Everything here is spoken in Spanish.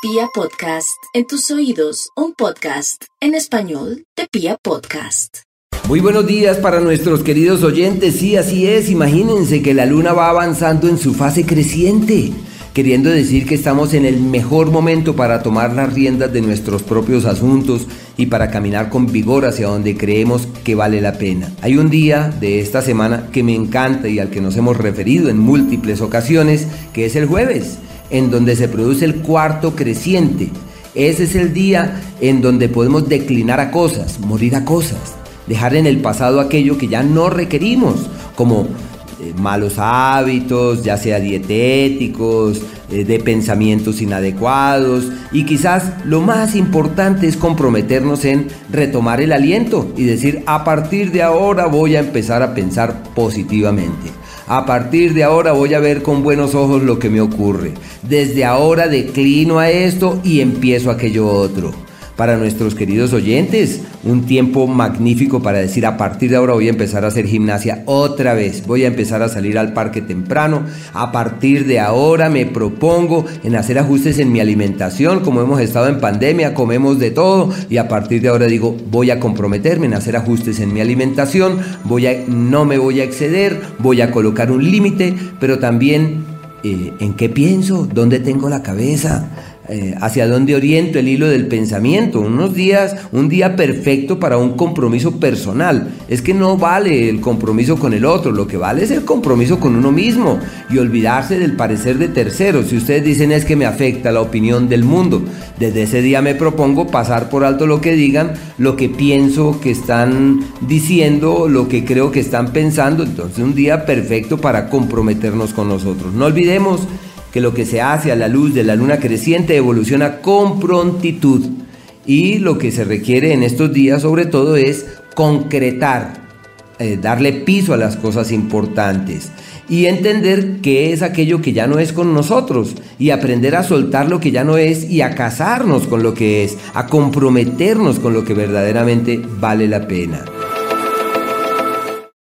Pia Podcast, en tus oídos, un podcast en español de Pia Podcast. Muy buenos días para nuestros queridos oyentes. Sí, así es. Imagínense que la luna va avanzando en su fase creciente, queriendo decir que estamos en el mejor momento para tomar las riendas de nuestros propios asuntos y para caminar con vigor hacia donde creemos que vale la pena. Hay un día de esta semana que me encanta y al que nos hemos referido en múltiples ocasiones, que es el jueves en donde se produce el cuarto creciente. Ese es el día en donde podemos declinar a cosas, morir a cosas, dejar en el pasado aquello que ya no requerimos, como eh, malos hábitos, ya sea dietéticos, eh, de pensamientos inadecuados y quizás lo más importante es comprometernos en retomar el aliento y decir a partir de ahora voy a empezar a pensar positivamente. A partir de ahora voy a ver con buenos ojos lo que me ocurre. Desde ahora declino a esto y empiezo aquello otro para nuestros queridos oyentes. Un tiempo magnífico para decir a partir de ahora voy a empezar a hacer gimnasia otra vez. Voy a empezar a salir al parque temprano. A partir de ahora me propongo en hacer ajustes en mi alimentación. Como hemos estado en pandemia, comemos de todo. Y a partir de ahora digo, voy a comprometerme en hacer ajustes en mi alimentación. Voy a, no me voy a exceder. Voy a colocar un límite. Pero también eh, en qué pienso, dónde tengo la cabeza eh, hacia dónde oriento el hilo del pensamiento. Unos días, un día perfecto para un compromiso personal. Es que no vale el compromiso con el otro, lo que vale es el compromiso con uno mismo y olvidarse del parecer de terceros. Si ustedes dicen es que me afecta la opinión del mundo, desde ese día me propongo pasar por alto lo que digan, lo que pienso que están diciendo, lo que creo que están pensando. Entonces un día perfecto para comprometernos con nosotros. No olvidemos que lo que se hace a la luz de la luna creciente evoluciona con prontitud y lo que se requiere en estos días sobre todo es concretar, eh, darle piso a las cosas importantes y entender qué es aquello que ya no es con nosotros y aprender a soltar lo que ya no es y a casarnos con lo que es, a comprometernos con lo que verdaderamente vale la pena.